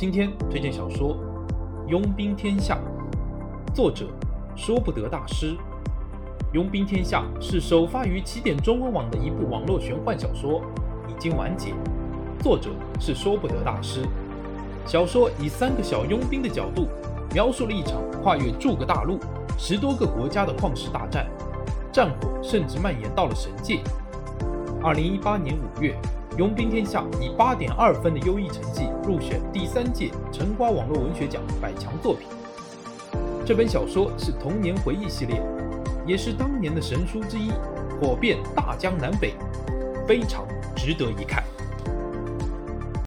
今天推荐小说《佣兵天下》，作者说不得大师。《佣兵天下》是首发于起点中文网的一部网络玄幻小说，已经完结。作者是说不得大师。小说以三个小佣兵的角度，描述了一场跨越诸个大陆、十多个国家的旷世大战，战火甚至蔓延到了神界。二零一八年五月。《佣兵天下》以八点二分的优异成绩入选第三届橙瓜网络文学奖百强作品。这本小说是童年回忆系列，也是当年的神书之一，火遍大江南北，非常值得一看。